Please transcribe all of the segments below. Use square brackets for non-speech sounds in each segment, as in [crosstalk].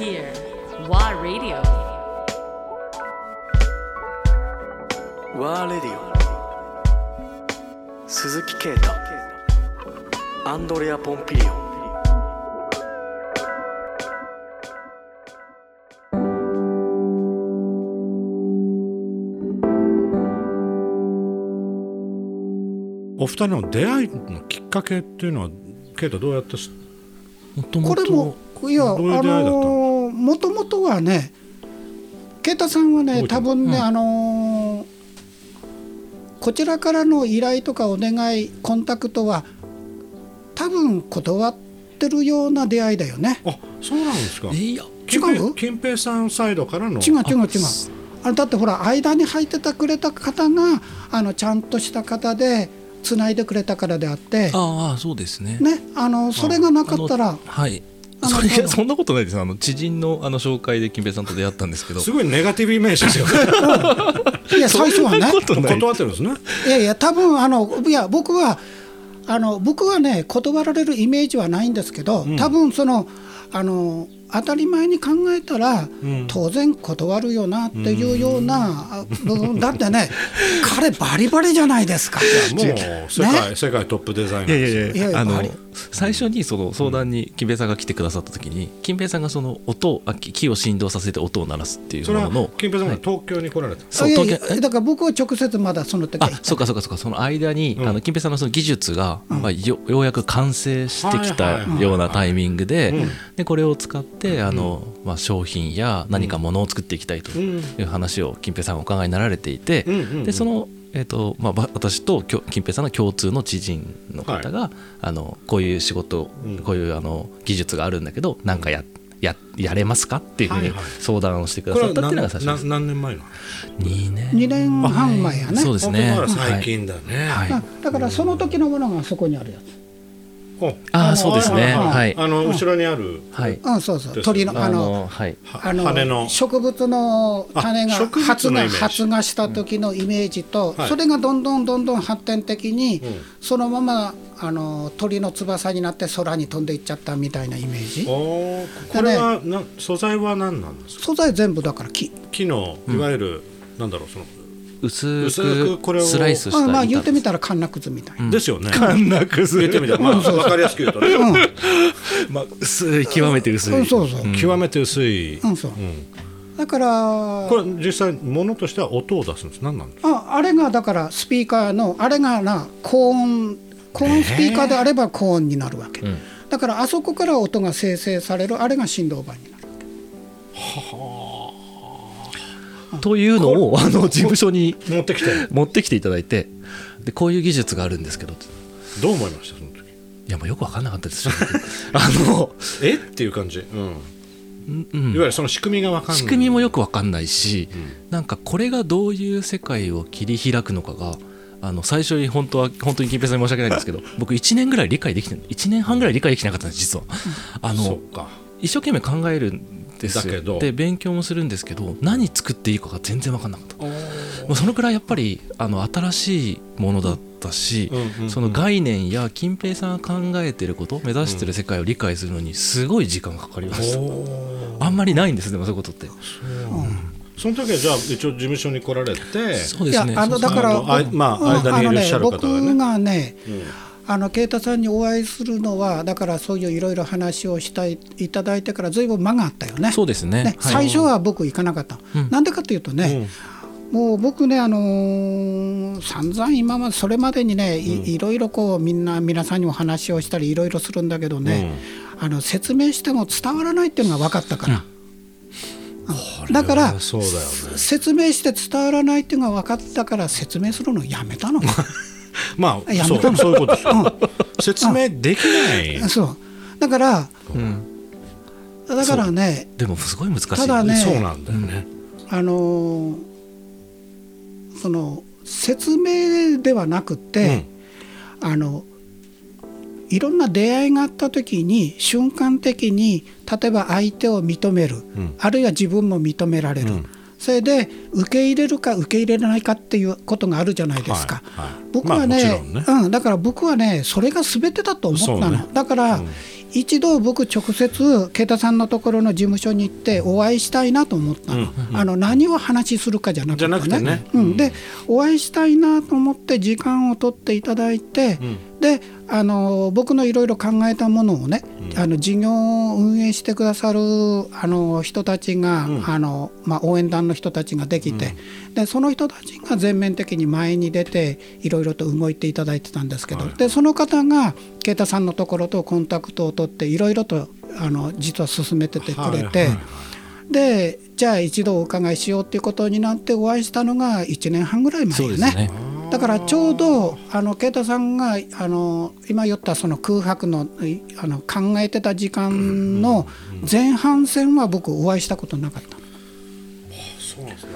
here. WA Radio. ワーレディオ鈴木啓太アンドレア・ポンピリオお二人の出会いのきっかけっていうのはケイタどうやってすもとこれもいやあどういう出会いだったのの？もともとはね啓太さんはね多分ね、うん。あのーこちらからの依頼とかお願いコンタクトは多分断ってるような出会いだよね。あそうなんですか。いや違う？金平さんサイドからの？違う違う違う。あだってほら間に入ってたくれた方があのちゃんとした方でつないでくれたからであって。ああそうですね。ねあのそれがなかったらはいそれそんなことないです。あの知人のあの紹介で金平さんと出会ったんですけど。すごいネガティブイメージですよね。[laughs] いや最初はね。断ってるんですね。いやいや多分あのいや僕はあの僕はね断られるイメージはないんですけど、ん。多分そのあの当たり前に考えたら、ん。当然断るよなっていうようなあ部分だってね彼バリバリじゃないですか。もう世界、世界トップデザイナーですよ。いやいやいやあの最初にその相談に金平さんが来てくださった時に金平さんがその音をあ木木を振動させて音を鳴らすっていうそれはものの金平さんがはい東京に来られた、そういやい東京やだから僕は直接まだその時はあそうかそうかそうかその間に、うん。あの金平さんのその技術が、まあ、よようやく完成してきたようなタイミングで,、うん。でこれを使ってあの、まあ、商品や何かものを作っていきたいとうん。いう話を金平さんがお考えになられていて、うんうんうん。でその、えーとまあ、ば私ときょ金平さんの共通の知人の方が、あのこういう仕事、うん。こういうあの技術があるんだけどなんかやややれますかっていうふうにはいはい。相談をしてくださったっていうの何何が最初です。何年前の？2年。2年半前やね。そうですね。最近だね、はい。だだからその時のものがそこにあるやつ。おああそうですね。ははい。い。あの後ろにある、はい。うん、そうそう。鳥のあのあのはい。はあの羽の。植物の種が発芽発芽した時のイメージと、はい。それがどんどんどんどん発展的に、ん。そのままあの鳥の翼になって空に飛んでいっちゃったみたいなイメージ。これはな素材は何なんですか？素材全部だから木。木のいわゆる、なんだろうその薄薄くこれをくスライスしたまあまあ言ってみたたらカンナクズみたいな、ですよね。かんなくず言ってみたら、まあ、わかりやすく言うとね、[laughs] まあ薄い極めて薄い。うんそうそう、極めて薄い、うんそう。うん。だからこれ実際物としては音を出すんです。何なんですか？ああれがだからスピーカーのあれがな高音高音スピーカーであれば高音になるわけ、んだからあそこから音が生成されるあれが振動板になるというのをあの事務所に持ってきて。持ってきていただいて、でこういう技術があるんですけど、どう思いましたその時？いやもうよくわかんなかったです。[laughs] あのえ？っていう感じ、うん。うん。うんいわゆるその仕組みが分かんない。仕組みもよくわかんないし、なんかこれがどういう世界を切り開くのかがあの最初に本当は本当に金平さんに申し訳ないんですけど [laughs] 僕1年ぐらい理解できて1年半ぐらい理解できてなかったんです実は。あその一生懸命考えるんですだけど。で勉強もするんですけど何作っていいかが全然分かんなかった。もうそのくらいやっぱりあの新しいものだったし、うんうんうん。その概念や金平さんが考えてること目指してる世界を理解するのにすごい時間がかかりました、あんまりないんですでもそういうことって。その時はじゃあ一応事務所に来られていやそうですね。あのだからあまあうん間にいらっしゃる方がね。あの僕がねうんあの啓太さんにお会いするのはだからそういういろいろ話をしたいいただいてからずいぶん間があったよね。そうですね。ねはい。最初は僕行かなかった、うん。なんでかっていうとね、もう僕ね、あのー散々今までそれまでにねい,、ろいろこうみんな皆さんにも話をしたりいろいろするんだけどね、あの説明しても伝わらないっていうのが分かったから、うん。だからね。説明して伝わらないっていうのが分かったから説明するのやめたの [laughs] まあそやめたの。うそういうこと。ですよ説明できない。そう。だからうん。だからねでもすごい難しい。ただねそうなんだよね。あのーその説明ではなくて、あのいろんな出会いがあった時に瞬間的に例えば相手を認める、ん。あるいは自分も認められる、うんそれで受け入れるか受け入れないかっていうことがあるじゃないですか。はいはい。僕はね,、まあね。うん、だから僕はねそれが全てだと思ったの、ね。だから、一度僕直接慶太さんのところの事務所に行ってお会いしたいなと思ったの,、あの何を話しするかじゃなくてじゃなくてね。うん、でお会いしたいなと思って時間を取っていただいて、であの僕のいろいろ考えたものをね、あの事業を運営してくださるあの人たちが、あのまあ、応援団の人たちができて、でその人たちが全面的に前に出ていろいろと動いていただいてたんですけど、でその方が啓太さんのところとコンタクトを取っていろいろとあの実は進めててくれて。はいはいはい。でじゃあ一度お伺いしようっていうことになってお会いしたのが1年半ぐらい前ですね。だからちょうどあの啓太さんがあの今言ったその空白のいあの考えてた時間の前半戦は僕お会いしたことなかった。そうなんですね。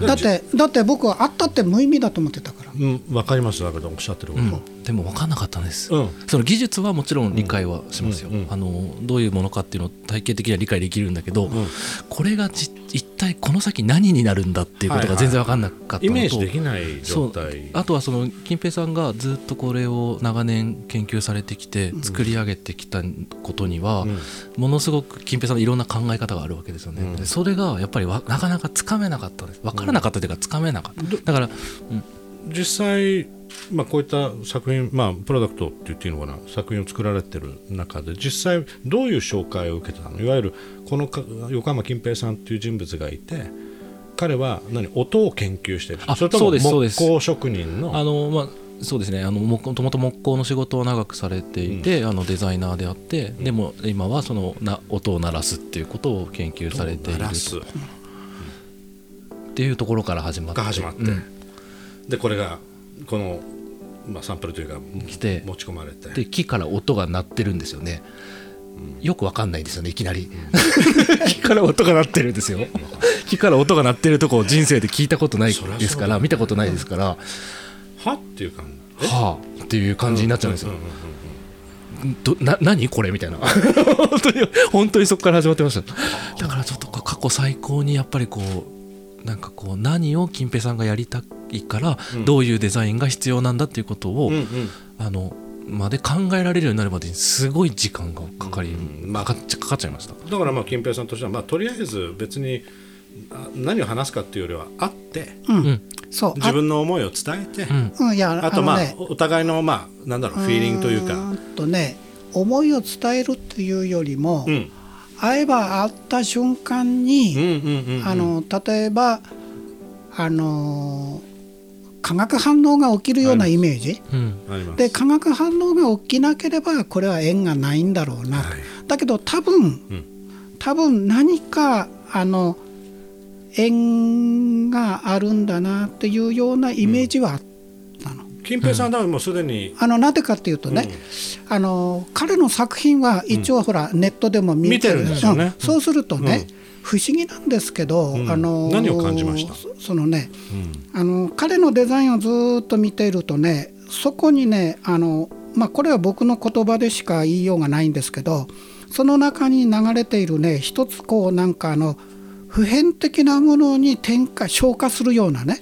うん、だってだって僕は会ったって無意味だと思ってたから。うんわかります。だけどおっしゃってること、うん、でも分かんなかったんです、うん。その技術はもちろん理解はしますよ、うんうんあのどういうものかっていうのを体系的には理解できるんだけど、これがじ一体この先何になるんだっていうことが全然分かんなかったのと、イメージできない状態。あとはその金平さんがずっとこれを長年研究されてきて作り上げてきたことには、ん。ものすごく金平さんのいろんな考え方があるわけですよね、でそれがやっぱりわなかなかつかめなかったんです。分からなかったというかつかめなかった、だから、うん実際、まあ、こういった作品、まあ、プロダクトって言っていいのかな作品を作られてる中で実際どういう紹介を受けてたの？いわゆるこのか横浜金平さんっていう人物がいて彼は何音を研究してる。それとも木工職人の？あのまあそうですね。あのもともと木工の仕事を長くされていて、あのデザイナーであって、でも今はそのな音を鳴らすっていうことを研究されていると。っていうところから始まって。が始まって、うんでこれがこの、まあ、サンプルというか来て持ち込まれて。で木から音が鳴ってるんですよね、よくわかんないんですよねいきなり、[laughs] 木から音が鳴ってるんですよ。木から音が鳴ってるとこ人生で聞いたことないですから見たことないですから、はっていう感じ？はあっていう感じになっちゃうんですよ、うんうんうんどな何これ？みたいな。本当に本当にそこから始まってました。だからちょっと過去最高にやっぱりこうなんかこう何を金平さんがやりたいから、どういうデザインが必要なんだっていうことを、うんうん。あのまで考えられるようになるまでにすごい時間がかかり、うんまあかかっちゃかかっちゃいました。だからまあ金平さんとしては、まあ、とりあえず別にあ何を話すかっていうよりは会ってうん。そう。自分の思いを伝えて、うん。あ,、うん、いやあとまあのねお互いのまあなんだろうフィーリングというか。とね思いを伝えるっていうよりも、うん。会えば会った瞬間に、うんうんうんうん。あの例えばあの化学反応が起きるようなイメージ、で化学反応が起きなければこれは縁がないんだろうな。と、はい。だけど多分、ん。多分何かあの縁があるんだなっていうようなイメージはあったの。金平さんもうすでにあのなぜかっていうとね、あの彼の作品は一応ほら、ネットでも見見てるんですよね。うん。そうするとね、不思議なんですけど、うん。あの何を感じました？そそのねあの彼のデザインをずーっと見ているとねそこにねあの、まあ、これは僕の言葉でしか言いようがないんですけどその中に流れているね一つこうなんかあの普遍的なものに転化消化するようなね、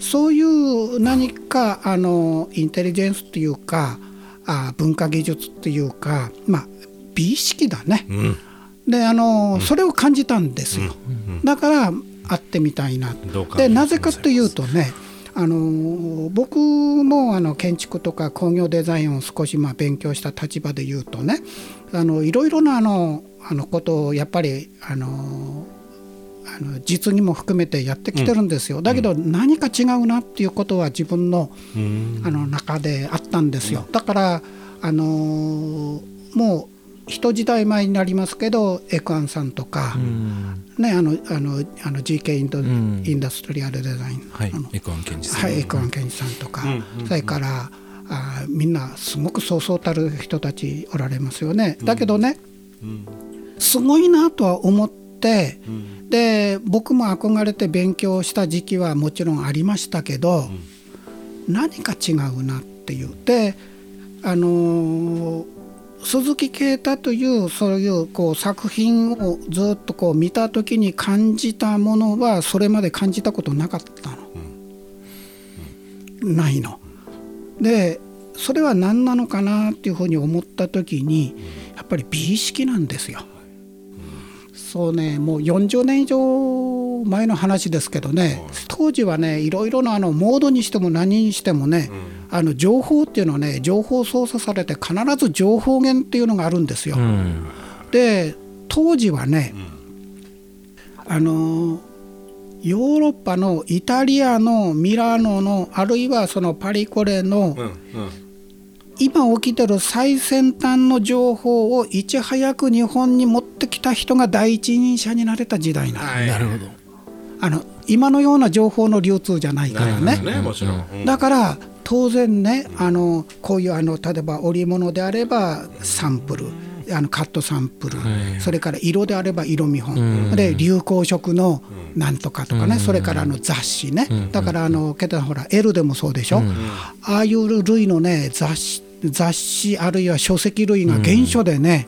そういう何かあのインテリジェンスっていうかあ文化技術っていうかまあ美意識だね。うんであの、それを感じたんですよ。だから会ってみたいな。でなぜかというとねあの僕もあの建築とか工業デザインを少しまあ勉強した立場で言うとねあのいろいろなあのあのことをやっぱりあのあの実にも含めてやってきてるんですよ、だけど何か違うなっていうことは自分のうん。あの中であったんですよ。だからあのもう一時代前になりますけどエクアンさんとか、うん。ね、あのあのあの GK インド、ん。インダストリアルデザイン、はいエクアンケンジさん。はい、エクアンケンジさんとか、うんそれからあみんなすごくそうそうたる人たちおられますよね。だけどね、すごいなとは思って、で僕も憧れて勉強した時期はもちろんありましたけど、何か違うなっていう。であのー鈴木啓太というそういうこう作品をずっとこう見た時に感じたものはそれまで感じたことなかったの。ないの。でそれは何なのかなっていうふうに思った時にやっぱり美意識なんですよ。そうねもう40年以上前の話ですけどね、当時はねいろいろなあのモードにしても何にしてもね、あの情報っていうのはね情報操作されて必ず情報源っていうのがあるんですよ。うん。で当時はね、あのヨーロッパのイタリアのミラノのあるいはそのパリコレの、今起きてる最先端の情報をいち早く日本に持ってきた人が第一人者になれた時代なの,、はい。なるほど。あの今のような情報の流通じゃないからね。ねもちろん、うん。だから当然ねあのこういうあの例えば織物であればサンプルあのカットサンプル、それから色であれば色見本、で流行色のなんとかとかね、それからあの雑誌ね、だからあのケタほら L でもそうでしょ、ああいう類のね雑誌雑誌あるいは書籍類が原書でね、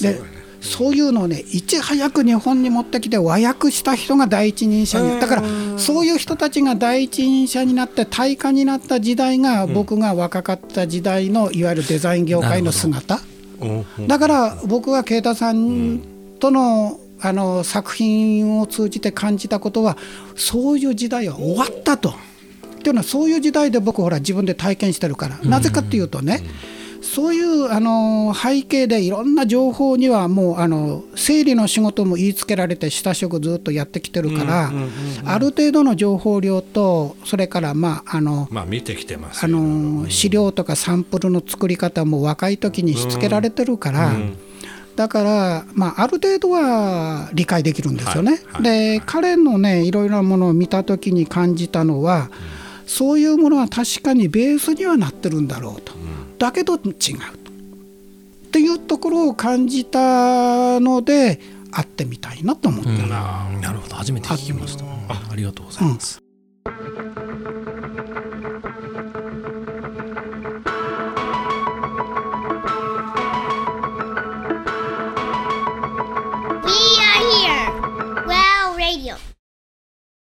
でそういうのをねいち早く日本に持ってきて和訳した人が第一人者にだからそういう人たちが第一人者になって大家になった時代が僕が若かった時代のいわゆるデザイン業界の姿。うんだから僕は啓太さんとのあの作品を通じて感じたことはそういう時代は終わったと。っていうのはそういう時代で僕ほら自分で体験してるから。なぜかっていうとね、そういうあの背景でいろんな情報にはもうあの整理の仕事も言いつけられて親しくずっとやってきてるから、ある程度の情報量とそれからまああのまあ見てきてますあよの資料とかサンプルの作り方も若い時にしつけられてるから、だから、まあ、ある程度は理解できるんですよね。はい。はい。で彼のねいろいろなものを見た時に感じたのは、そういうものは確かにベースにはなってるんだろうと、だけど違うと。っていうところを感じたので会ってみたいなと思ってる。なるほど。初めて聞きました。あありがとうございます、